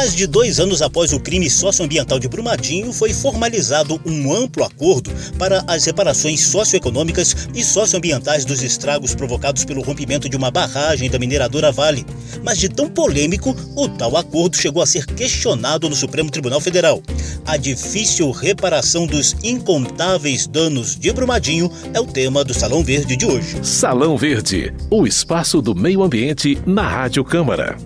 Mais de dois anos após o crime socioambiental de Brumadinho, foi formalizado um amplo acordo para as reparações socioeconômicas e socioambientais dos estragos provocados pelo rompimento de uma barragem da mineradora Vale. Mas de tão polêmico, o tal acordo chegou a ser questionado no Supremo Tribunal Federal. A difícil reparação dos incontáveis danos de Brumadinho é o tema do Salão Verde de hoje. Salão Verde, o espaço do meio ambiente na Rádio Câmara.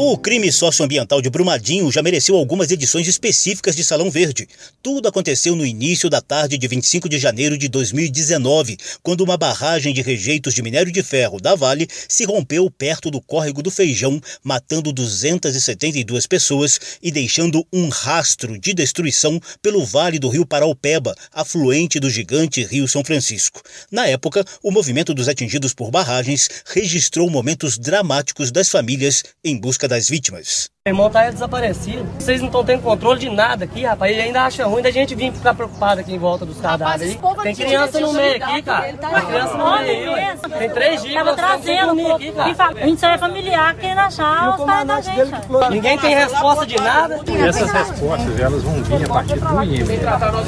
O crime socioambiental de Brumadinho já mereceu algumas edições específicas de Salão Verde. Tudo aconteceu no início da tarde de 25 de janeiro de 2019, quando uma barragem de rejeitos de minério de ferro da Vale se rompeu perto do córrego do Feijão, matando 272 pessoas e deixando um rastro de destruição pelo vale do rio Paraupeba, afluente do gigante Rio São Francisco. Na época, o movimento dos atingidos por barragens registrou momentos dramáticos das famílias em busca das vítimas. Meu irmão tá desaparecido. Vocês não estão tendo controle de nada aqui, rapaz. Ele ainda acha ruim da gente vir ficar preocupado aqui em volta dos cadáveres aí. Tem criança no meio aqui, cara. Tem criança no meio aí, Tem três dias. Tava trazendo, aqui, cara. A gente só é familiar querendo achar os pais da gente. Ninguém tem resposta de nada. E essas respostas, elas vão vir a partir do IEM.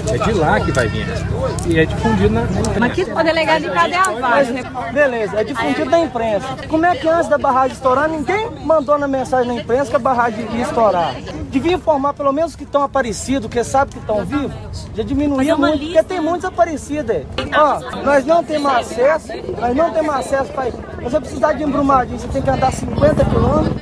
É de lá que vai vir a resposta. E é difundido na, imprensa. Mas que o delegado de cadê a Mas, beleza, é difundido na imprensa. Como é que antes da barragem estourar, ninguém mandou na mensagem na imprensa que a barragem ia estourar. Devia informar pelo menos que estão aparecidos, que sabe que estão vivos. Já diminuía é muito, lista. porque tem muitos aparecidos. Ó, nós não temos acesso, nós não temos acesso para Você precisar de embrumadinho, você tem que andar 50 quilômetros.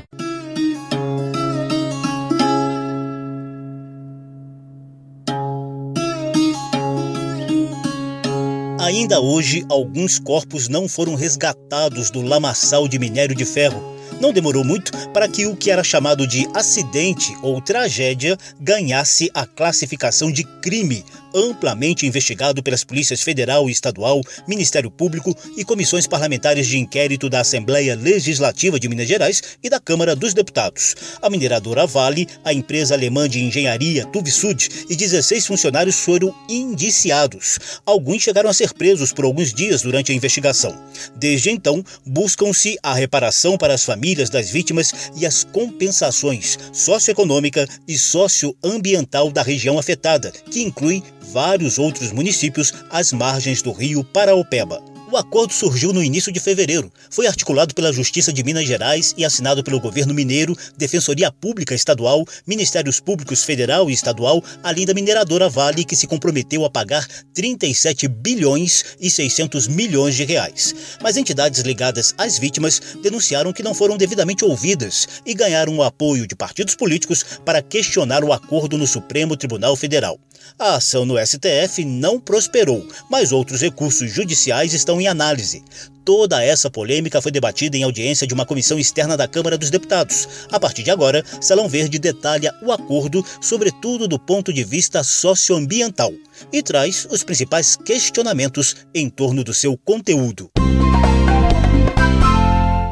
Ainda hoje, alguns corpos não foram resgatados do lamaçal de minério de ferro não demorou muito para que o que era chamado de acidente ou tragédia ganhasse a classificação de crime amplamente investigado pelas polícias federal e estadual, Ministério Público e comissões parlamentares de inquérito da Assembleia Legislativa de Minas Gerais e da Câmara dos Deputados. A mineradora Vale, a empresa alemã de engenharia Tuvisud e 16 funcionários foram indiciados. Alguns chegaram a ser presos por alguns dias durante a investigação. Desde então, buscam-se a reparação para as famílias das vítimas e as compensações socioeconômica e socioambiental da região afetada, que inclui vários outros municípios às margens do rio Paraopeba. O acordo surgiu no início de fevereiro. Foi articulado pela Justiça de Minas Gerais e assinado pelo governo mineiro, Defensoria Pública Estadual, Ministérios Públicos Federal e Estadual, além da mineradora Vale, que se comprometeu a pagar 37 bilhões e 600 milhões de reais. Mas entidades ligadas às vítimas denunciaram que não foram devidamente ouvidas e ganharam o apoio de partidos políticos para questionar o acordo no Supremo Tribunal Federal. A ação no STF não prosperou, mas outros recursos judiciais estão em análise. Toda essa polêmica foi debatida em audiência de uma comissão externa da Câmara dos Deputados. A partir de agora, Salão Verde detalha o acordo, sobretudo do ponto de vista socioambiental, e traz os principais questionamentos em torno do seu conteúdo.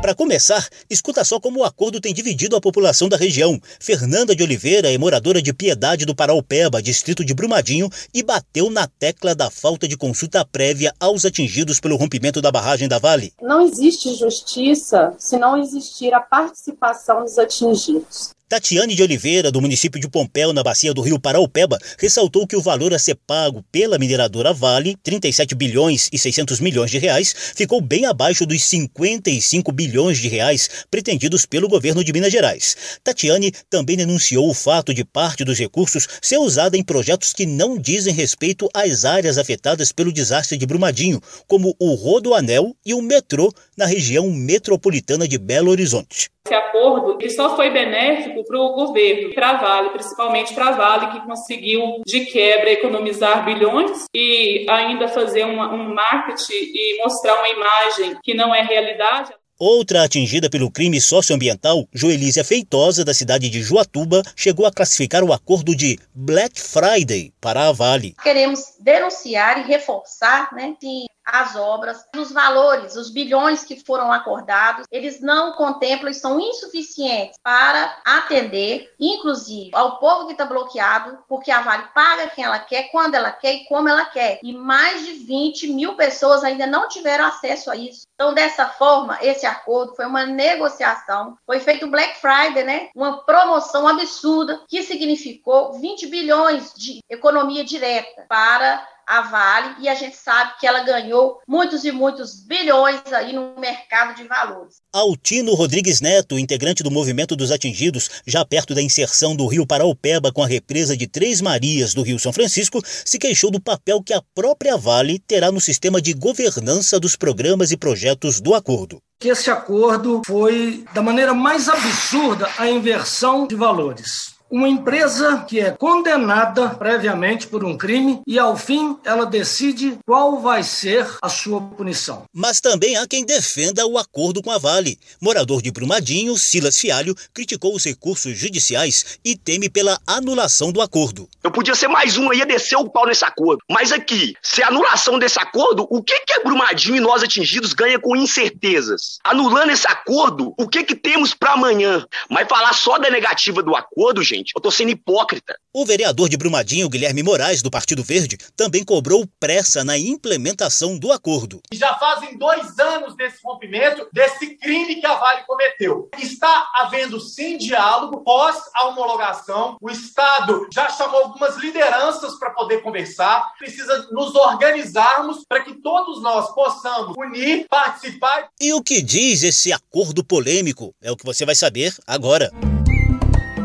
Para começar, escuta só como o acordo tem dividido a população da região. Fernanda de Oliveira é moradora de Piedade do Paraupeba, distrito de Brumadinho, e bateu na tecla da falta de consulta prévia aos atingidos pelo rompimento da barragem da Vale. Não existe justiça se não existir a participação dos atingidos. Tatiane de Oliveira, do município de Pompéu, na bacia do rio Paraupeba, ressaltou que o valor a ser pago pela mineradora Vale, 37 bilhões e 600 milhões de reais, ficou bem abaixo dos 55 bilhões de reais pretendidos pelo governo de Minas Gerais. Tatiane também denunciou o fato de parte dos recursos ser usada em projetos que não dizem respeito às áreas afetadas pelo desastre de Brumadinho, como o Rodoanel e o metrô na região metropolitana de Belo Horizonte. Esse acordo ele só foi benéfico para o governo, para a Vale, principalmente para a Vale, que conseguiu de quebra economizar bilhões e ainda fazer uma, um marketing e mostrar uma imagem que não é realidade. Outra atingida pelo crime socioambiental, Joelísia Feitosa, da cidade de Juatuba, chegou a classificar o acordo de Black Friday para a Vale. Queremos denunciar e reforçar né, que as obras. Os valores, os bilhões que foram acordados, eles não contemplam e são insuficientes para atender, inclusive, ao povo que está bloqueado, porque a Vale paga quem ela quer, quando ela quer e como ela quer. E mais de 20 mil pessoas ainda não tiveram acesso a isso. Então, dessa forma, esse acordo foi uma negociação, foi feito Black Friday, né? Uma promoção absurda que significou 20 bilhões de economia direta para a Vale e a gente sabe que ela ganhou muitos e muitos bilhões aí no mercado de valores. Altino Rodrigues Neto, integrante do Movimento dos Atingidos, já perto da inserção do Rio Paraupeba com a represa de Três Marias do Rio São Francisco, se queixou do papel que a própria Vale terá no sistema de governança dos programas e projetos do acordo que esse acordo foi, da maneira mais absurda, a inversão de valores uma empresa que é condenada previamente por um crime e, ao fim, ela decide qual vai ser a sua punição. Mas também há quem defenda o acordo com a Vale. Morador de Brumadinho, Silas Fialho, criticou os recursos judiciais e teme pela anulação do acordo. Eu podia ser mais um, ia descer o pau nesse acordo. Mas aqui, se a anulação desse acordo, o que, que é Brumadinho e nós atingidos ganha com incertezas? Anulando esse acordo, o que, que temos para amanhã? Mas falar só da negativa do acordo, gente, gente. Eu tô sendo hipócrita. O vereador de Brumadinho, Guilherme Moraes, do Partido Verde, também cobrou pressa na implementação do acordo. Já fazem dois anos desse rompimento, desse crime que a Vale cometeu. Está havendo sim diálogo pós a homologação. O Estado já chamou algumas lideranças para poder conversar. Precisa nos organizarmos para que todos nós possamos unir, participar. E o que diz esse acordo polêmico? É o que você vai saber agora.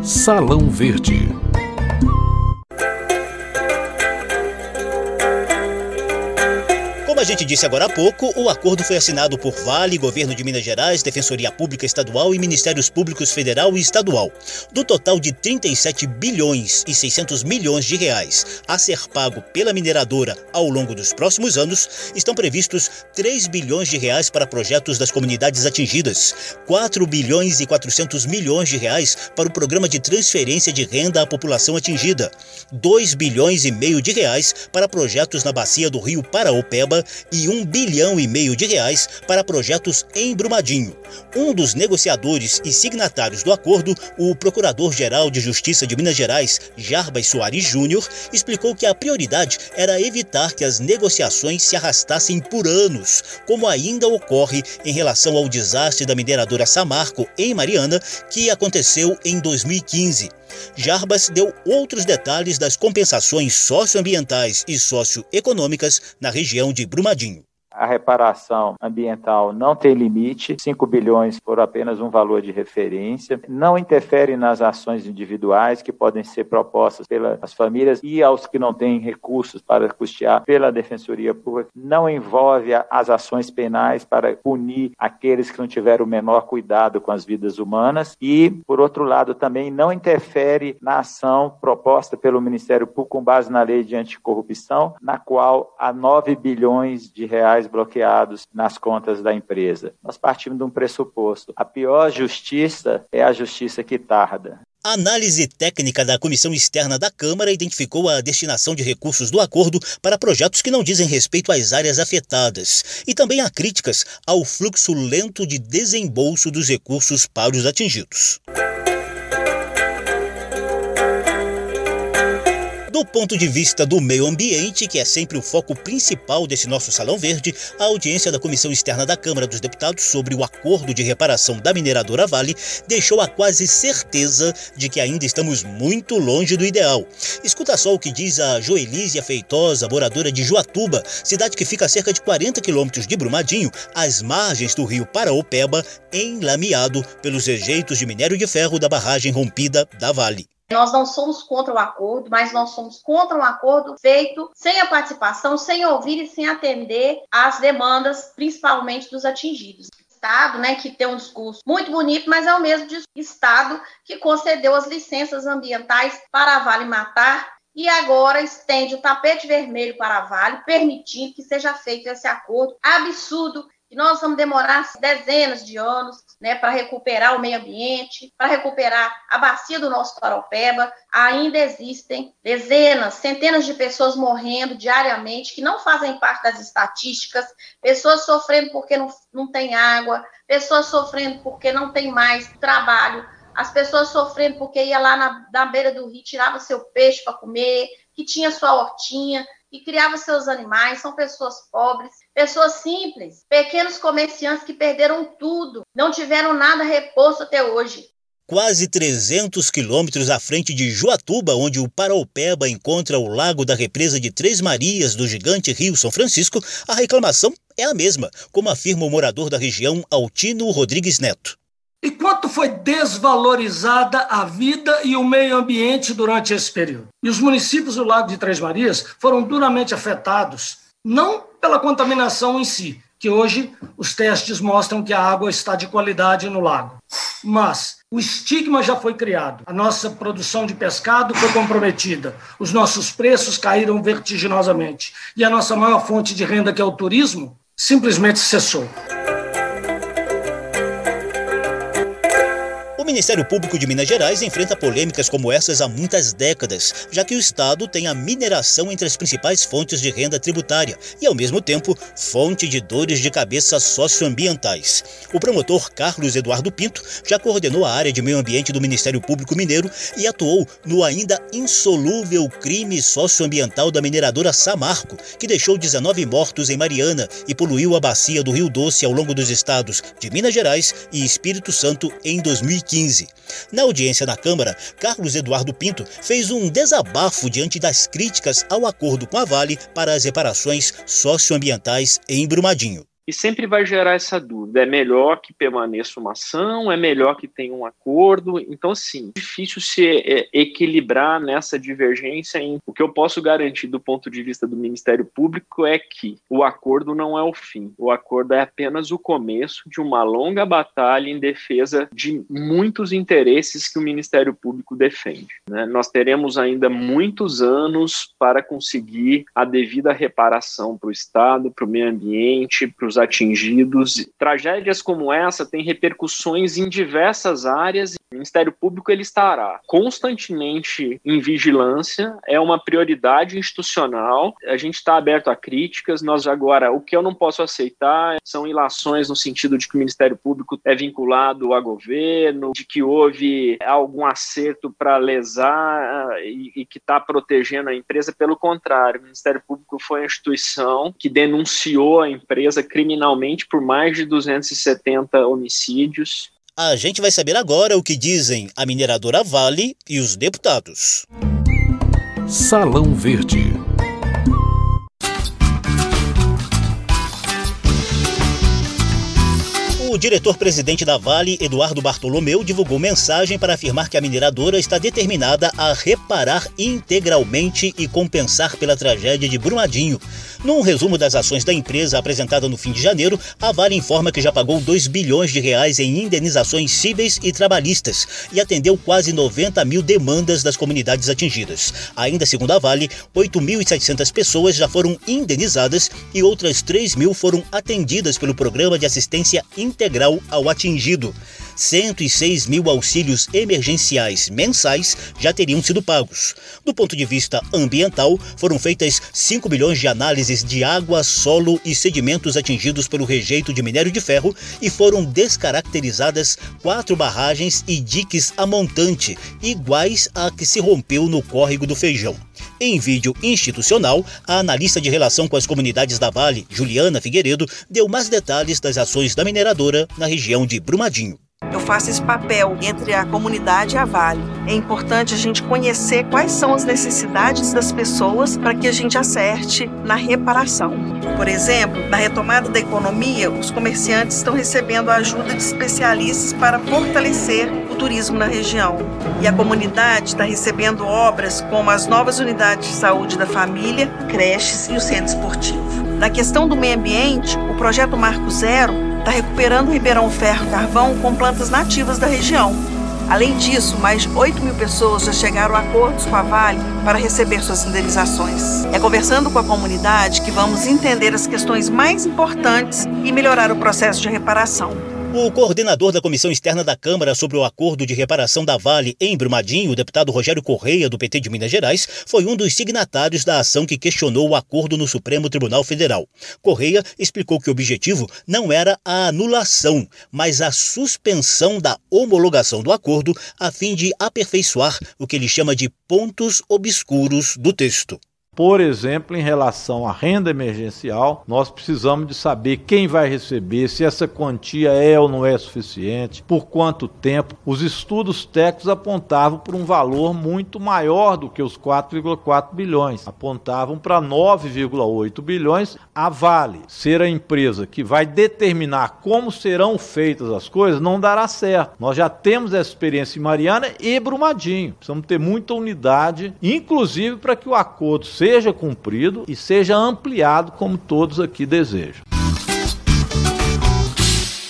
Salão Verde. A gente disse agora há pouco, o acordo foi assinado por Vale, Governo de Minas Gerais, Defensoria Pública Estadual e Ministérios Públicos Federal e Estadual. Do total de 37 bilhões e 600 milhões de reais a ser pago pela mineradora ao longo dos próximos anos, estão previstos 3 bilhões de reais para projetos das comunidades atingidas, 4 bilhões e 400 milhões de reais para o programa de transferência de renda à população atingida, 2 bilhões e meio de reais para projetos na bacia do Rio Paraopeba e um bilhão e meio de reais para projetos em Brumadinho. Um dos negociadores e signatários do acordo, o Procurador-Geral de Justiça de Minas Gerais, Jarbas Soares Júnior, explicou que a prioridade era evitar que as negociações se arrastassem por anos, como ainda ocorre em relação ao desastre da mineradora Samarco, em Mariana, que aconteceu em 2015. Jarbas deu outros detalhes das compensações socioambientais e socioeconômicas na região de Brumadinho. Brumadinho. A reparação ambiental não tem limite, 5 bilhões por apenas um valor de referência, não interfere nas ações individuais que podem ser propostas pelas famílias e aos que não têm recursos para custear pela Defensoria Pública, não envolve as ações penais para punir aqueles que não tiveram o menor cuidado com as vidas humanas. E, por outro lado, também não interfere na ação proposta pelo Ministério Público com base na lei de anticorrupção, na qual há 9 bilhões de reais bloqueados nas contas da empresa. Nós partimos de um pressuposto: a pior justiça é a justiça que tarda. A análise técnica da Comissão Externa da Câmara identificou a destinação de recursos do acordo para projetos que não dizem respeito às áreas afetadas e também há críticas ao fluxo lento de desembolso dos recursos para os atingidos. Do ponto de vista do meio ambiente, que é sempre o foco principal desse nosso Salão Verde, a audiência da Comissão Externa da Câmara dos Deputados sobre o acordo de reparação da mineradora Vale deixou a quase certeza de que ainda estamos muito longe do ideal. Escuta só o que diz a Joelísia Feitosa, moradora de Joatuba, cidade que fica a cerca de 40 quilômetros de Brumadinho, às margens do rio Paraopeba, enlameado pelos rejeitos de minério de ferro da barragem rompida da Vale. Nós não somos contra o acordo, mas nós somos contra um acordo feito sem a participação, sem ouvir e sem atender às demandas, principalmente dos atingidos. Estado, né, que tem um discurso muito bonito, mas é o mesmo Estado que concedeu as licenças ambientais para a Vale Matar e agora estende o tapete vermelho para a Vale, permitindo que seja feito esse acordo absurdo que nós vamos demorar dezenas de anos né, para recuperar o meio ambiente, para recuperar a bacia do nosso Paropeba. Ainda existem dezenas, centenas de pessoas morrendo diariamente que não fazem parte das estatísticas, pessoas sofrendo porque não, não tem água, pessoas sofrendo porque não tem mais trabalho, as pessoas sofrendo porque ia lá na, na beira do rio, tirava seu peixe para comer, que tinha sua hortinha, que criava seus animais, são pessoas pobres, pessoas simples, pequenos comerciantes que perderam tudo, não tiveram nada reposto até hoje. Quase 300 quilômetros à frente de Juatuba, onde o Paraupeba encontra o lago da represa de Três Marias do gigante Rio São Francisco, a reclamação é a mesma, como afirma o morador da região Altino Rodrigues Neto. E quanto foi desvalorizada a vida e o meio ambiente durante esse período? E os municípios do Lago de Três Marias foram duramente afetados, não pela contaminação em si, que hoje os testes mostram que a água está de qualidade no lago, mas o estigma já foi criado. A nossa produção de pescado foi comprometida. Os nossos preços caíram vertiginosamente. E a nossa maior fonte de renda, que é o turismo, simplesmente cessou. Ministério Público de Minas Gerais enfrenta polêmicas como essas há muitas décadas, já que o Estado tem a mineração entre as principais fontes de renda tributária e, ao mesmo tempo, fonte de dores de cabeça socioambientais. O promotor Carlos Eduardo Pinto já coordenou a área de meio ambiente do Ministério Público Mineiro e atuou no ainda insolúvel crime socioambiental da mineradora Samarco, que deixou 19 mortos em Mariana e poluiu a bacia do Rio Doce ao longo dos estados de Minas Gerais e Espírito Santo em 2015. 2015. Na audiência na Câmara, Carlos Eduardo Pinto fez um desabafo diante das críticas ao acordo com a Vale para as reparações socioambientais em Brumadinho e sempre vai gerar essa dúvida. É melhor que permaneça uma ação, é melhor que tenha um acordo. Então, sim, é difícil se é, equilibrar nessa divergência. O que eu posso garantir do ponto de vista do Ministério Público é que o acordo não é o fim. O acordo é apenas o começo de uma longa batalha em defesa de muitos interesses que o Ministério Público defende. Né? Nós teremos ainda muitos anos para conseguir a devida reparação para o Estado, para o meio ambiente, para os atingidos. Tragédias como essa têm repercussões em diversas áreas. O Ministério Público ele estará constantemente em vigilância, é uma prioridade institucional. A gente está aberto a críticas. Nós agora, o que eu não posso aceitar são ilações no sentido de que o Ministério Público é vinculado a governo, de que houve algum acerto para lesar e, e que está protegendo a empresa. Pelo contrário, o Ministério Público foi a instituição que denunciou a empresa criminalmente por mais de 270 homicídios. A gente vai saber agora o que dizem a mineradora Vale e os deputados. Salão Verde. Diretor-presidente da Vale, Eduardo Bartolomeu, divulgou mensagem para afirmar que a mineradora está determinada a reparar integralmente e compensar pela tragédia de Brumadinho. Num resumo das ações da empresa apresentada no fim de janeiro, a Vale informa que já pagou 2 bilhões de reais em indenizações cíveis e trabalhistas e atendeu quase 90 mil demandas das comunidades atingidas. Ainda segundo a Vale, 8.700 pessoas já foram indenizadas e outras 3 mil foram atendidas pelo Programa de Assistência Integral integral ao atingido. 106 mil auxílios emergenciais mensais já teriam sido pagos. Do ponto de vista ambiental, foram feitas 5 milhões de análises de água, solo e sedimentos atingidos pelo rejeito de minério de ferro e foram descaracterizadas quatro barragens e diques a montante, iguais à que se rompeu no córrego do Feijão. Em vídeo institucional, a analista de relação com as comunidades da Vale, Juliana Figueiredo, deu mais detalhes das ações da mineradora na região de Brumadinho. Eu faço esse papel entre a comunidade e a Vale. É importante a gente conhecer quais são as necessidades das pessoas para que a gente acerte na reparação. Por exemplo, na retomada da economia, os comerciantes estão recebendo a ajuda de especialistas para fortalecer o turismo na região. E a comunidade está recebendo obras como as novas unidades de saúde da família, creches e o centro esportivo. Na questão do meio ambiente, o projeto Marco Zero está recuperando Ribeirão Ferro Carvão com plantas nativas da região. Além disso, mais de 8 mil pessoas já chegaram a acordos com a Vale para receber suas indenizações. É conversando com a comunidade que vamos entender as questões mais importantes e melhorar o processo de reparação. O coordenador da Comissão Externa da Câmara sobre o acordo de reparação da Vale em Brumadinho, o deputado Rogério Correia, do PT de Minas Gerais, foi um dos signatários da ação que questionou o acordo no Supremo Tribunal Federal. Correia explicou que o objetivo não era a anulação, mas a suspensão da homologação do acordo, a fim de aperfeiçoar o que ele chama de pontos obscuros do texto. Por exemplo, em relação à renda emergencial, nós precisamos de saber quem vai receber, se essa quantia é ou não é suficiente, por quanto tempo. Os estudos técnicos apontavam para um valor muito maior do que os 4,4 bilhões, apontavam para 9,8 bilhões. A Vale ser a empresa que vai determinar como serão feitas as coisas não dará certo. Nós já temos essa experiência em Mariana e Brumadinho. Precisamos ter muita unidade, inclusive para que o acordo seja cumprido e seja ampliado como todos aqui desejam.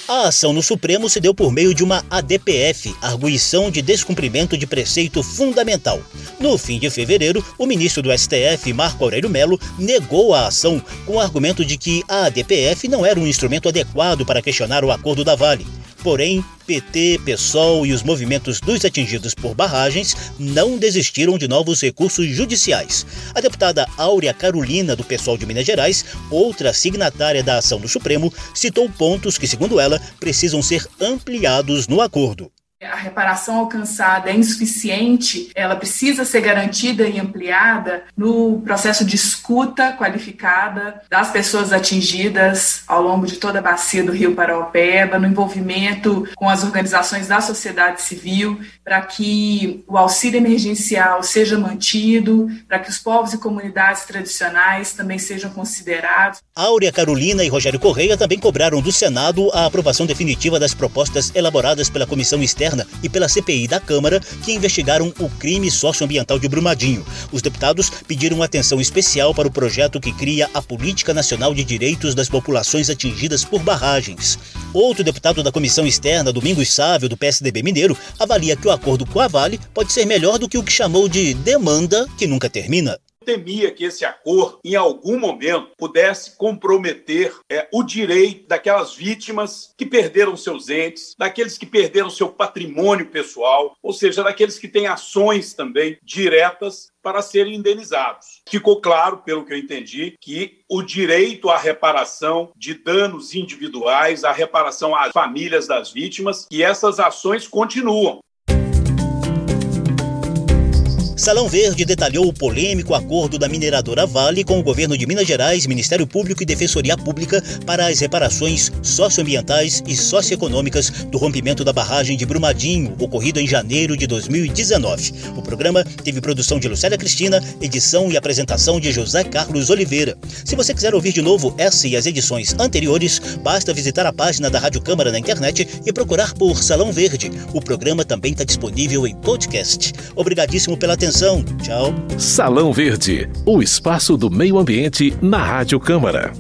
A ação no Supremo se deu por meio de uma ADPF, Arguição de Descumprimento de Preceito Fundamental. No fim de fevereiro, o ministro do STF, Marco Aurélio Melo, negou a ação com o argumento de que a ADPF não era um instrumento adequado para questionar o acordo da Vale. Porém, PT, PSOL e os movimentos dos atingidos por barragens não desistiram de novos recursos judiciais. A deputada Áurea Carolina, do PSOL de Minas Gerais, outra signatária da ação do Supremo, citou pontos que, segundo ela, precisam ser ampliados no acordo a reparação alcançada é insuficiente, ela precisa ser garantida e ampliada no processo de escuta qualificada das pessoas atingidas ao longo de toda a bacia do Rio Paraopeba, no envolvimento com as organizações da sociedade civil, para que o auxílio emergencial seja mantido, para que os povos e comunidades tradicionais também sejam considerados. Áurea Carolina e Rogério Correia também cobraram do Senado a aprovação definitiva das propostas elaboradas pela Comissão Externa E pela CPI da Câmara, que investigaram o crime socioambiental de Brumadinho. Os deputados pediram atenção especial para o projeto que cria a Política Nacional de Direitos das Populações Atingidas por Barragens. Outro deputado da Comissão Externa, Domingos Sávio, do PSDB Mineiro, avalia que o acordo com a Vale pode ser melhor do que o que chamou de demanda que nunca termina temia que esse acordo, em algum momento, pudesse comprometer é, o direito daquelas vítimas que perderam seus entes, daqueles que perderam seu patrimônio pessoal, ou seja, daqueles que têm ações também diretas para serem indenizados. Ficou claro, pelo que eu entendi, que o direito à reparação de danos individuais, à reparação às famílias das vítimas, e essas ações continuam. Salão Verde detalhou o polêmico acordo da mineradora Vale com o governo de Minas Gerais, Ministério Público e Defensoria Pública para as reparações socioambientais e socioeconômicas do rompimento da barragem de Brumadinho, ocorrido em janeiro de 2019. O programa teve produção de Lucélia Cristina, edição e apresentação de José Carlos Oliveira. Se você quiser ouvir de novo essa e as edições anteriores, basta visitar a página da Rádio Câmara na internet e procurar por Salão Verde. O programa também está disponível em podcast. Obrigadíssimo pela atenção atenção. Tchau. Salão Verde, o espaço do meio ambiente na Rádio Câmara.